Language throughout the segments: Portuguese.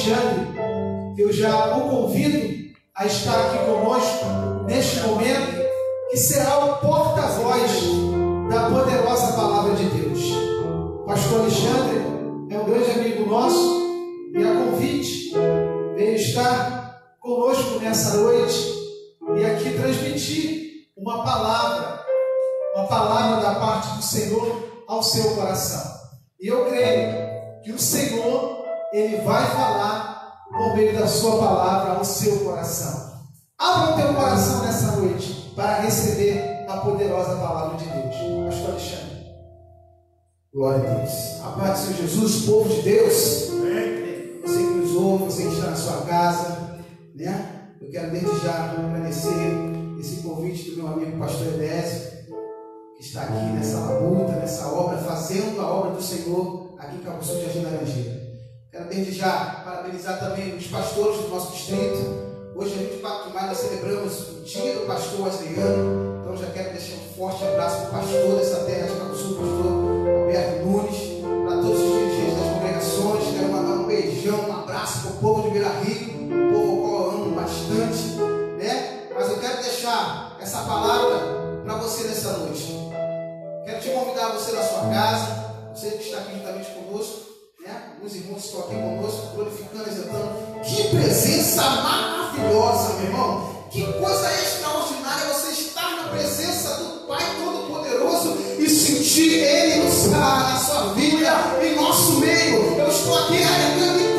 Alexandre, eu já o convido a estar aqui conosco neste momento, que será o porta-voz da poderosa palavra de Deus. Pastor Alexandre é um grande amigo nosso e a convite veio estar conosco nessa noite e aqui transmitir uma palavra, uma palavra da parte do Senhor ao seu coração. E eu creio que o Senhor, Ele vai falar por meio da sua palavra ao seu coração. Abra o teu coração nessa noite para receber a poderosa palavra de Deus. Pastor Alexandre. Glória a Deus. A paz do Senhor Jesus, povo de Deus. Você que nos ouve, você que está na sua casa, né? Eu quero desde já agradecer esse convite do meu amigo pastor Edésio, que está aqui nessa labuta, nessa obra, fazendo a obra do Senhor aqui em Cabo Sul de Jardim Laranjeira. Quero desde já parabenizar também os pastores do nosso distrito. Hoje, a 24 de maio, nós celebramos o dia do pastor Wesleyano. Então, já quero deixar um forte abraço para o pastor dessa terra de Cabo Sul, pastor Alberto Nunes, para todos os dirigentes das congregações. Quero mandar um beijão, um abraço para o povo de Vila Rio, um povo ao qual eu amo bastante. Né? Mas eu quero deixar essa palavra para você nessa noite. Quero te convidar você na sua casa, você que está aqui juntamente conosco, né? Alguns irmãos estão aqui conosco, glorificando, exaltando. Que presença maravilhosa, meu irmão! Que coisa extraordinária você estar na presença do Pai Todo-Poderoso e sentir Ele no, na sua vida, em nosso meio. Eu estou aqui arrepiando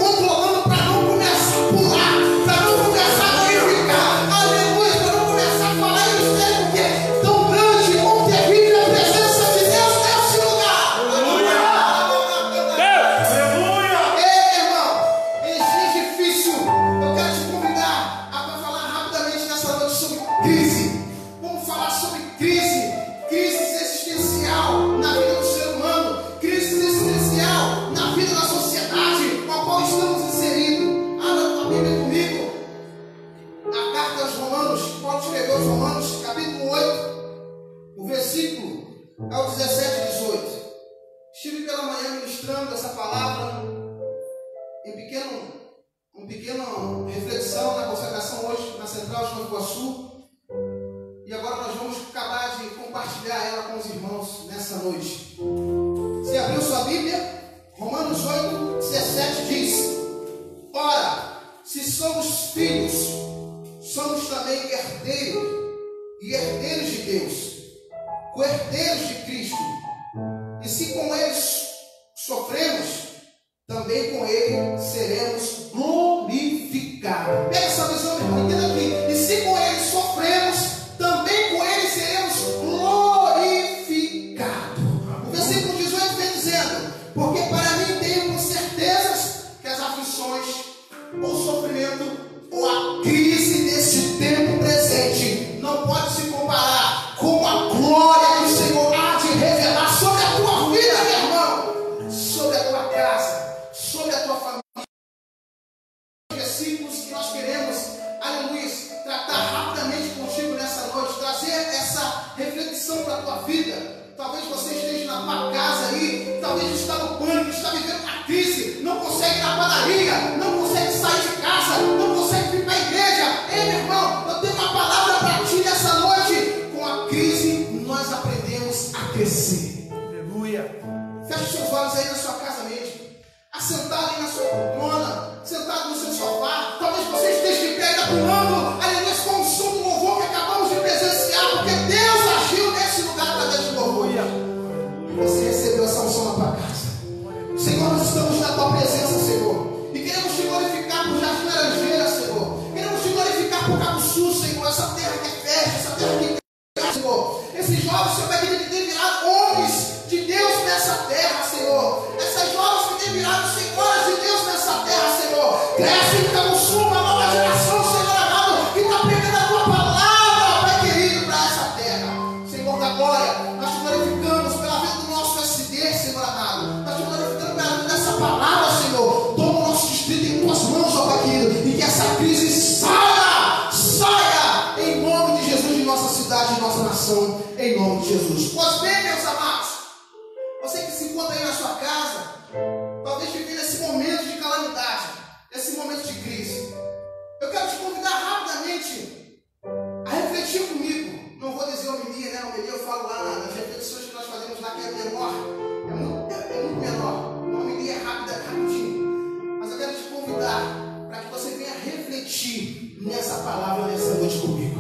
ti nessa palavra, nessa noite comigo.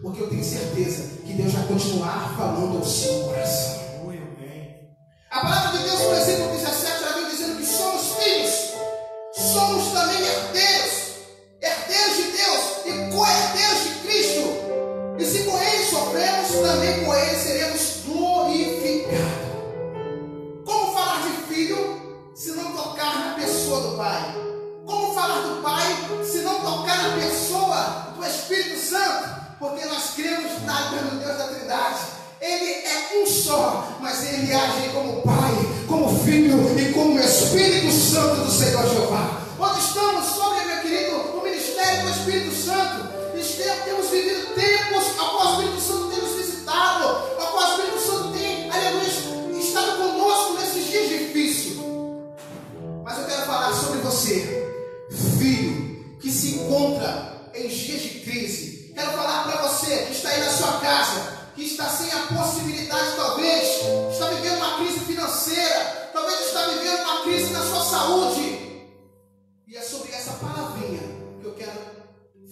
Porque eu tenho certeza que Deus vai continuar falando ao seu coração. A palavra de Deus, no versículo 17, ela vem dizendo que somos filhos, somos da possibilidade, talvez, está vivendo uma crise financeira, talvez está vivendo uma crise na sua saúde. E é sobre essa palavrinha que eu quero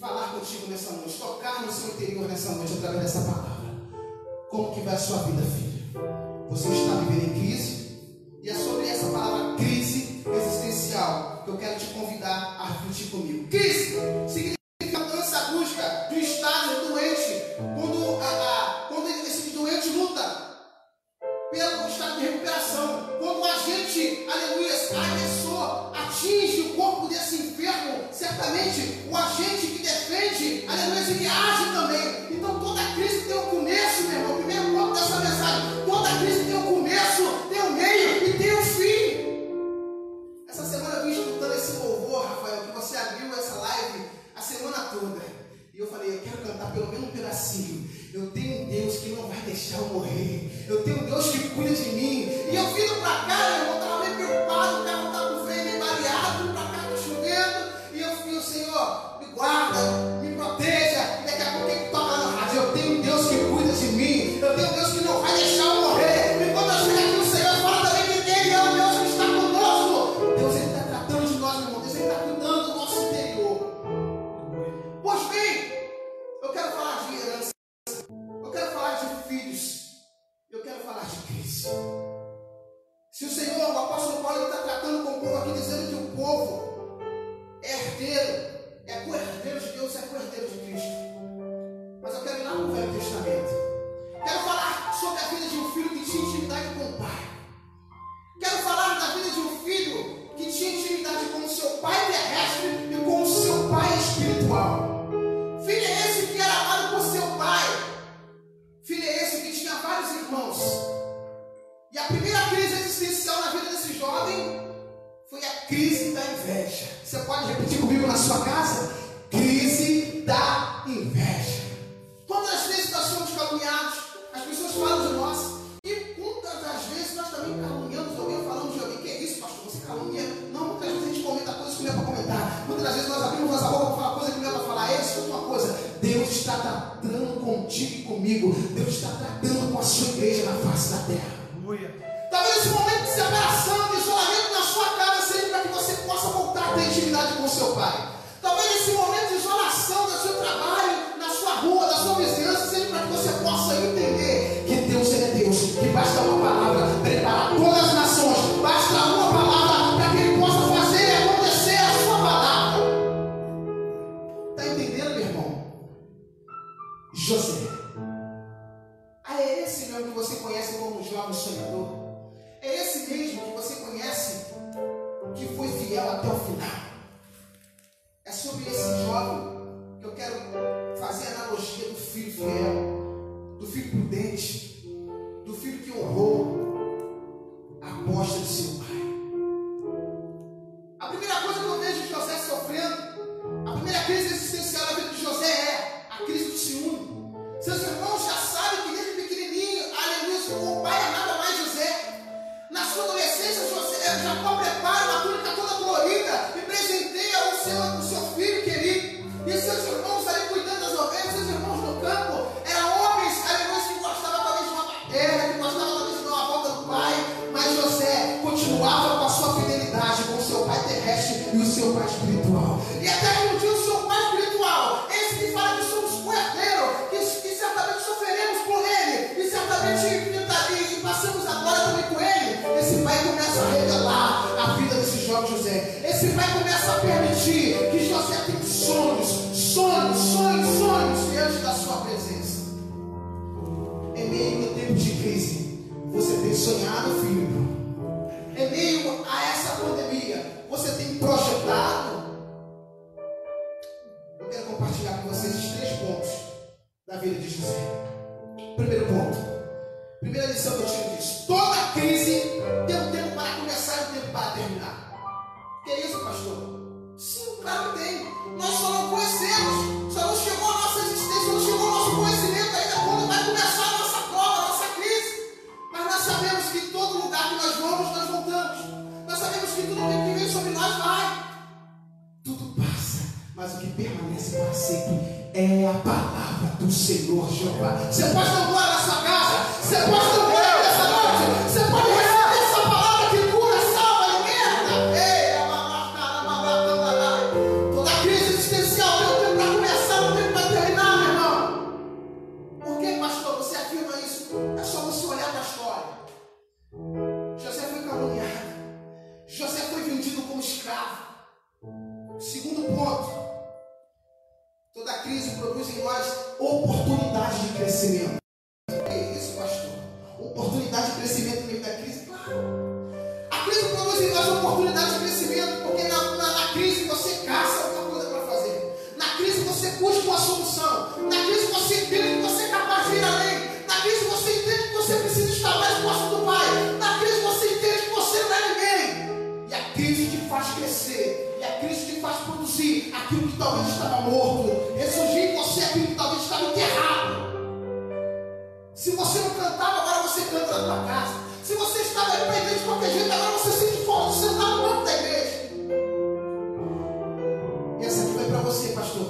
falar contigo nessa noite, tocar no seu interior nessa noite através dessa palavra. Como que vai a sua vida, filho? Você está vivendo em crise? E é sobre essa palavra crise existencial que eu quero te convidar a refletir comigo. Crise significa o agente que defende, aleluia, ele age também. Então toda crise tem um começo, meu irmão. Primeiro ponto dessa mensagem. Toda crise tem um começo, tem um meio e tem um fim. Essa semana eu vim escutando esse louvor, Rafael, que você abriu essa live a semana toda. E eu falei, eu quero cantar pelo menos um pedacinho. Eu tenho um Deus que não vai deixar eu morrer. Eu tenho um Deus que cuida de mim. E eu vindo pra cá, do É esse mesmo que você conhece, que foi fiel até o final. É sobre esse jovem que eu quero fazer a analogia do filho fiel, do filho prudente, do filho que honrou a aposta de seu pai. A primeira coisa que eu vejo José sofrendo, a primeira crise é Jacó prepara uma túnica toda colorida e começa a permitir que José tenha sonhos, sonhos, sonhos, sonhos diante da sua presença. Em meio ao tempo de crise, você tem sonhado, filho. Em meio a essa pandemia, você tem projetado. Eu quero compartilhar com vocês os três pontos da vida de José. Primeiro ponto. Primeira lição que eu tiro disso. Toda crise tem um tempo para começar e um tempo para terminar. Que é isso, pastor? Palavra do Senhor Jeová. Você pode dar glória na sua casa, você pode dar você entende que você é capaz de ir além. Na crise você entende que você precisa estar mais próximo do Pai. Na crise você entende que você não é ninguém. E a crise te faz crescer. E a crise te faz produzir aquilo que talvez estava morto. Ressurgir em você aquilo que talvez estava enterrado. Se você não cantava, agora você canta na tua casa. Se você estava para de qualquer jeito, agora você sente falta de sentar no banco da igreja. E essa aqui vai para você, pastor,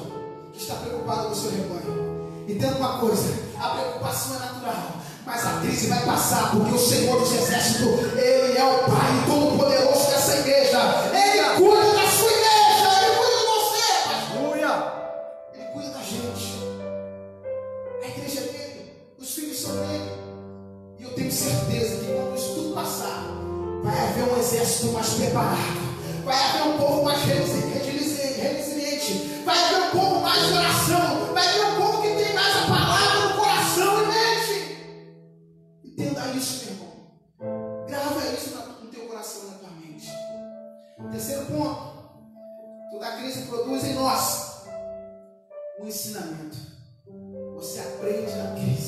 que está preocupado com o seu rebanho. Entenda uma coisa: a preocupação é natural. Mas a crise vai passar, porque o Senhor dos Exércitos, Ele é o Pai Todo-Poderoso dessa igreja. Ele cuida da sua igreja, Ele cuida de você. Aleluia! Ele cuida da gente. A igreja é dele, os filhos são dele. E eu tenho certeza que quando isso tudo passar, vai haver um exército mais preparado. Vai haver um povo mais resiliente. Vai haver Isso, meu irmão. Grava isso no teu coração, na tua mente. Terceiro ponto. Toda crise produz em nós um ensinamento. Você aprende na crise.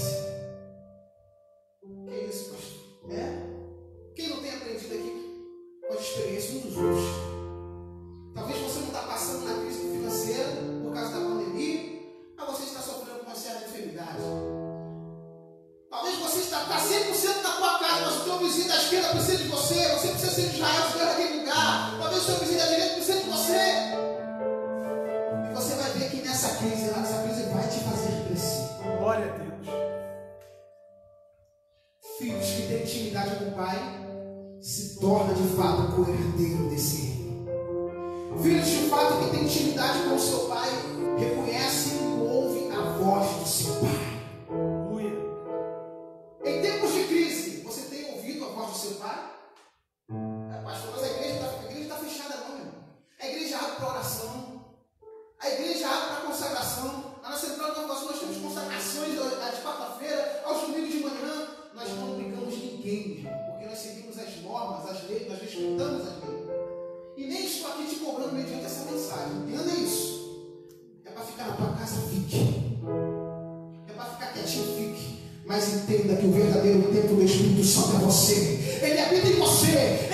Mas entenda que o verdadeiro templo do Espírito Santo é você. Ele habita em você.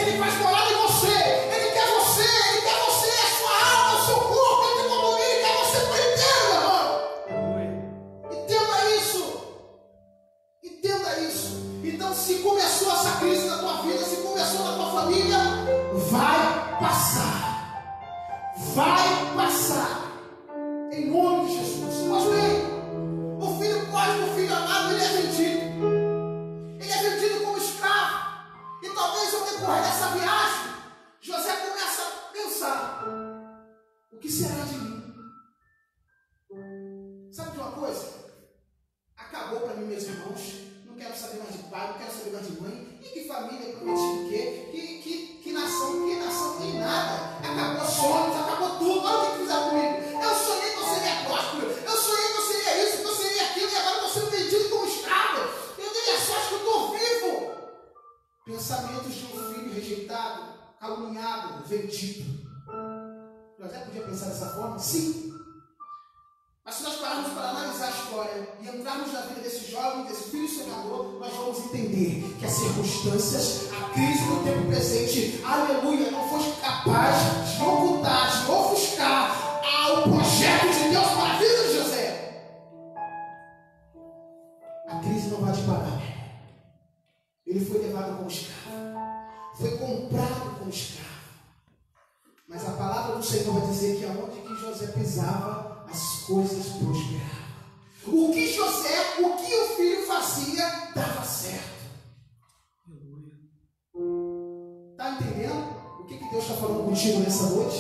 Negócio de mãe. E que família prometido o quê? Que, que, que nação, que nação tem nada. Acabou sonhos, acabou tudo. Olha o que fizeram comigo. Eu sonhei que eu seria próspero. Eu sonhei que eu seria isso, que eu seria aquilo. E agora eu estou sendo vendido como escravo. Eu dei a sorte que eu estou vivo. Pensamentos de um filho rejeitado, caluniado, vendido. José podia pensar dessa forma? Sim. Mas se nós pararmos para analisar a história e entrarmos na vida desse jovem, desse filho sonhador, nós vamos entender que as circunstâncias, a crise no tempo presente, aleluia, não foi capaz de ocultar, de ofuscar o projeto de Deus para a vida de José. A crise não vai te parar. Ele foi levado como escravo, foi comprado como escravo. Mas a palavra do Senhor vai dizer que aonde que José pisava, coisas prosperavam. O que José, o que o filho fazia, dava certo. Está entendendo? O que, que Deus está falando contigo nessa noite?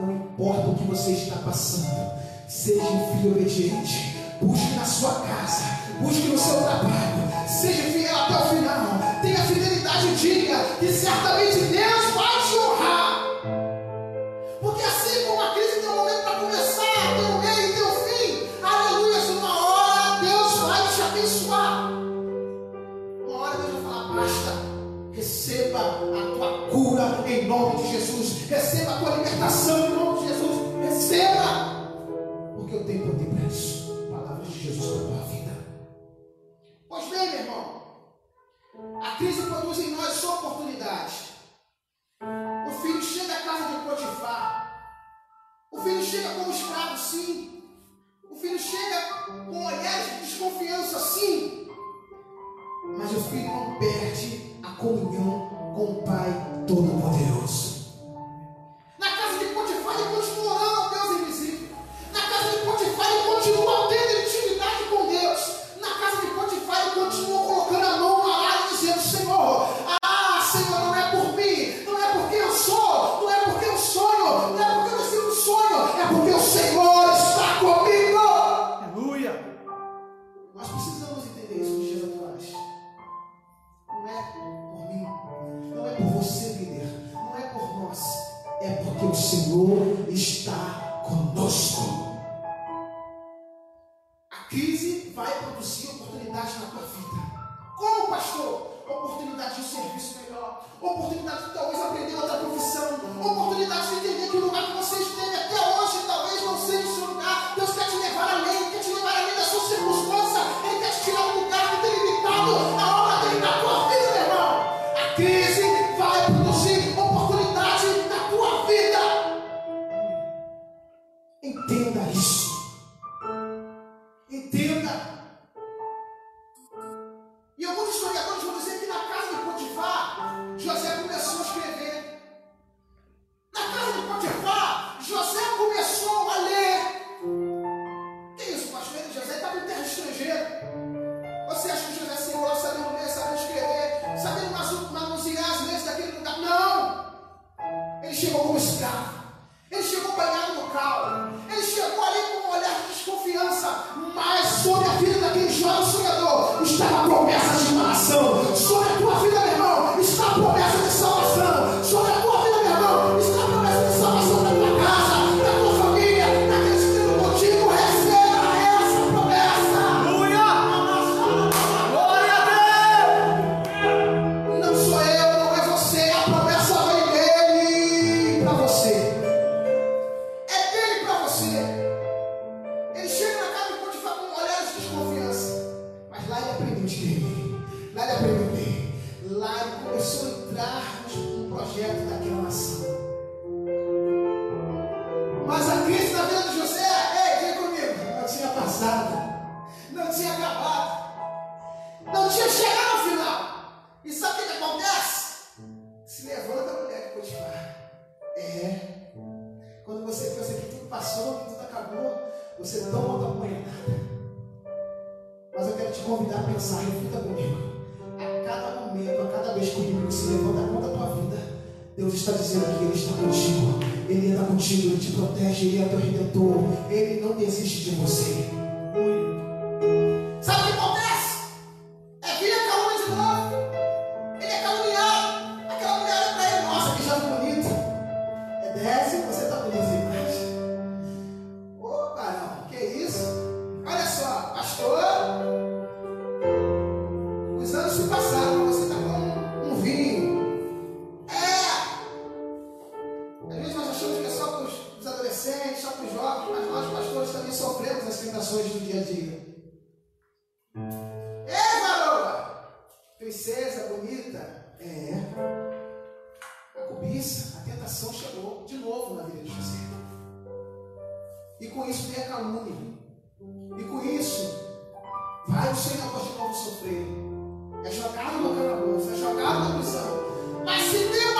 Não importa o que você está passando, seja um filho obediente, busque na sua casa, busque no seu trabalho, seja fiel até o final, tenha fidelidade digna, que certamente a crise produz em nós só oportunidade. O filho chega à casa de Potifar. O filho chega como escravo, sim. O filho chega com olhares de desconfiança, sim. Mas o filho não perde a comunhão com o Pai Todo-Poderoso. Convidar a pensar, reflita comigo. A cada momento, a cada vez que o inimigo se levanta contra a tua vida, Deus está dizendo que Ele está contigo. Ele anda contigo, Ele te protege, Ele é teu redentor. Ele não desiste de você. E com isso vem a calúnia. E com isso, vai o Senhor de novo sofrer. É jogado no calabouço, é jogado na prisão. Mas se Deus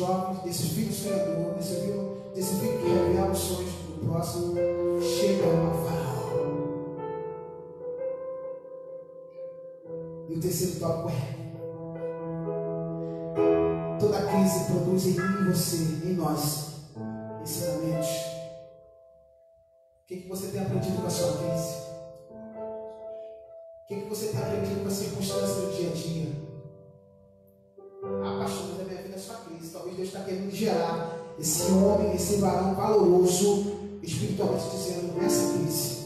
jovens, desses filhos sonhadores, desse filho, desse filho que revela os sonhos do próximo, chega a Faraó. E o terceiro tópico é toda crise produz em mim e você, em nós, ensinamentos. O que, que você tem aprendido com a sua crise? O que, que você tem aprendido com as circunstâncias do dia a dia? Talvez Deus está querendo gerar esse homem, esse varão valoroso espiritualmente, dizendo: nessa é crise,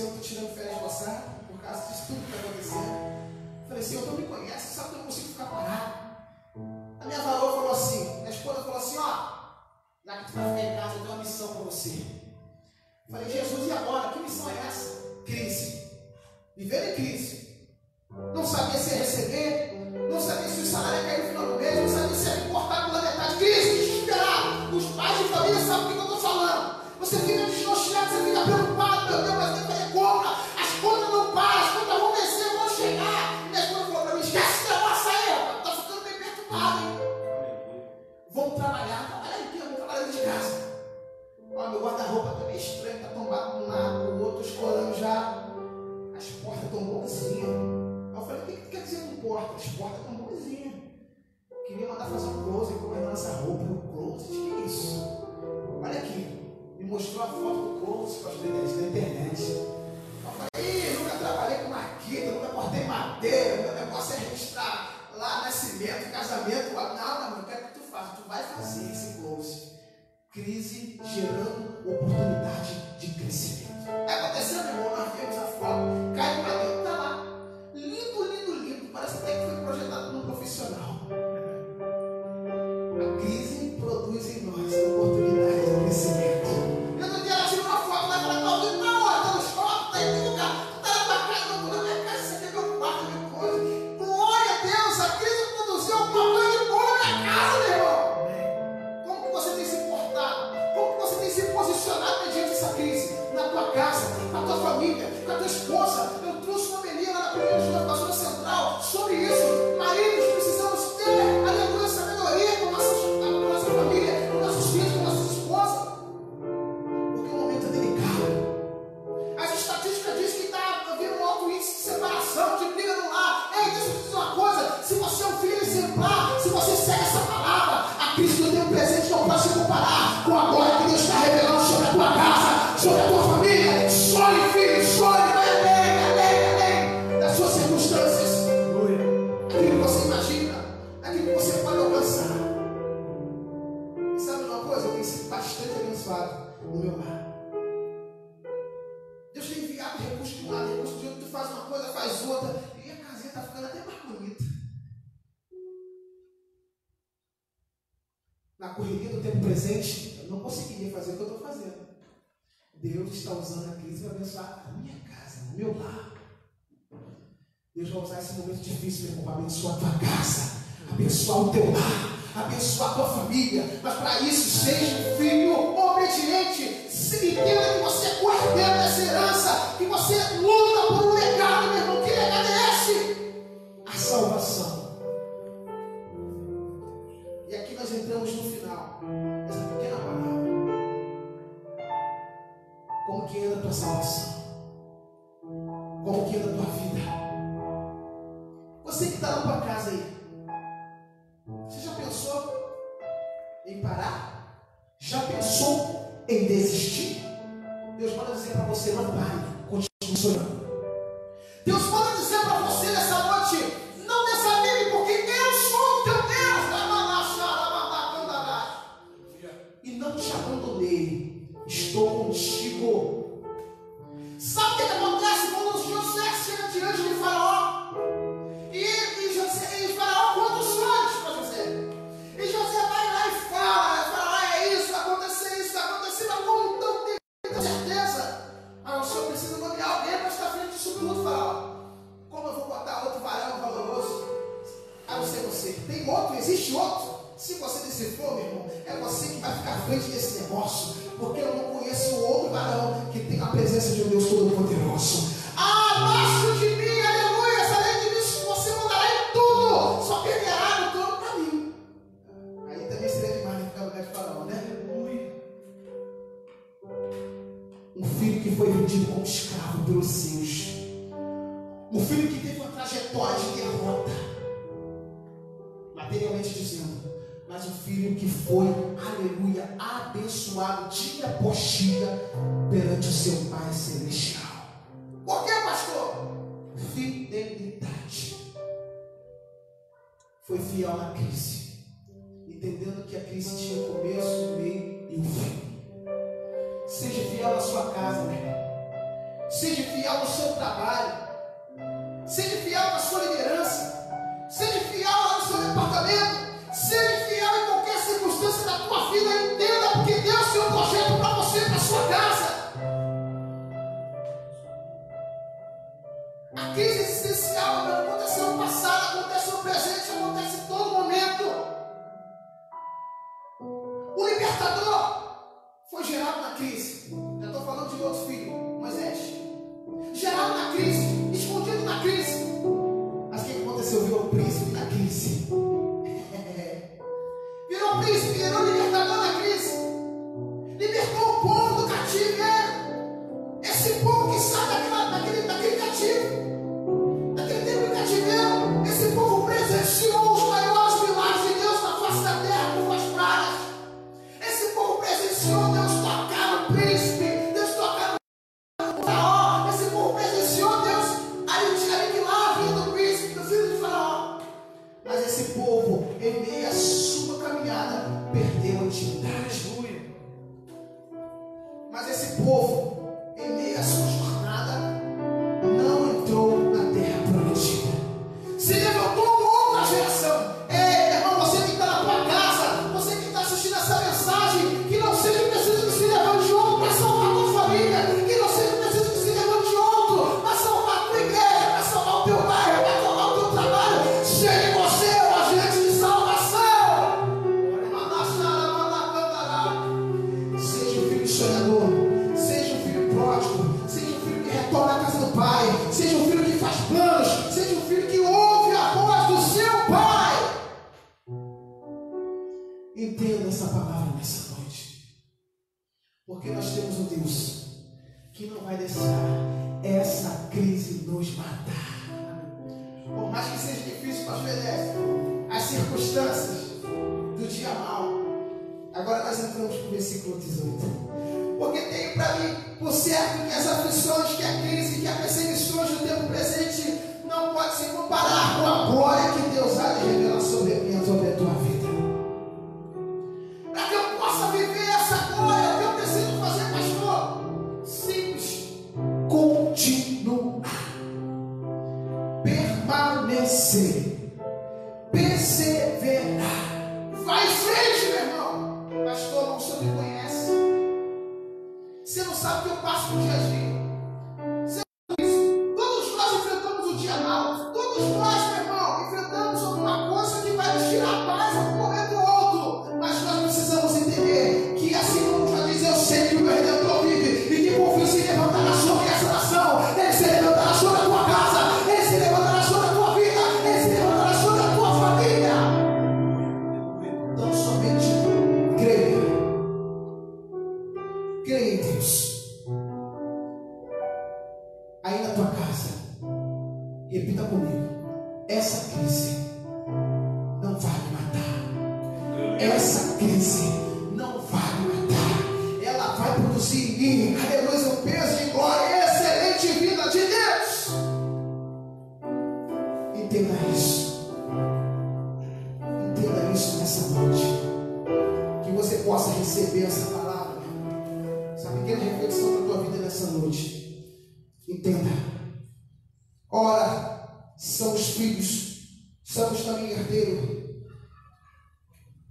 Senhor, eu estou tirando férias de passar por causa disso tudo que está acontecendo. Falei, Senhor, tu me conhece, sabe que eu não consigo ficar parado. A minha varoa falou assim, minha esposa falou assim, ó, já que tu vai ficar em casa, eu tenho uma missão para você. Falei, Jesus, e agora? Que missão é essa? Crise. Viver em crise. Não sabia se receber, não sabia se o salário ia cair no final do Crise gerando oportunidade de crescimento. está usando a crise para abençoar a minha casa, o meu lar. Deus vai usar esse momento difícil, meu irmão, para abençoar a tua casa, abençoar o teu lar, abençoar a tua família. Mas para isso, seja um filho obediente. Se entenda que você é herdeiro dessa herança, que você luta por teus altos. Qual que da tua vida? Você que está na tua casa aí, você já pensou em parar? Já pensou em desistir? Deus manda dizer para você, não pare. foi vendido como escravo pelos seus. Um filho que teve uma trajetória de derrota, materialmente dizendo, mas um filho que foi, aleluia, abençoado dia após dia perante o seu Pai Celestial. Por que, pastor? Fidelidade. Foi fiel na crise, entendendo que a crise tinha começo, meio e um fim. Seja fiel à sua casa, meu irmão. Seja fiel ao seu trabalho. Seja fiel à sua liderança. Seja fiel ao seu departamento. Seja fiel em qualquer circunstância da tua vida. Entenda porque Deus tem um projeto para você, para sua casa. A crise existencial não aconteceu no passado, acontece no presente, acontece em todo momento. O libertador geral da crise. Eu estou falando de outro filho.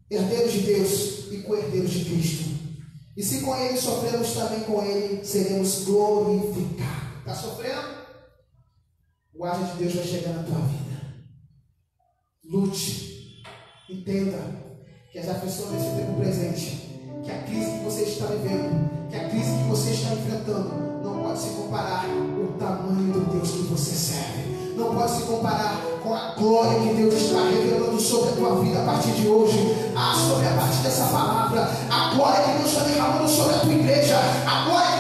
herdeiros de Deus e co-herdeiros de Cristo. E se com Ele sofremos, também com Ele seremos glorificados. Está sofrendo? O ar de Deus vai chegar na tua vida. Lute. Entenda que as aflições desse tempo presente que a crise que você está vivendo, que a crise que você está enfrentando, não pode se comparar com o tamanho do Deus que você serve. Não pode se comparar com a glória que Deus está revelando sobre a tua vida a partir de hoje. Ah, sobre a partir dessa palavra. A glória que Deus está derramando sobre a tua igreja. A glória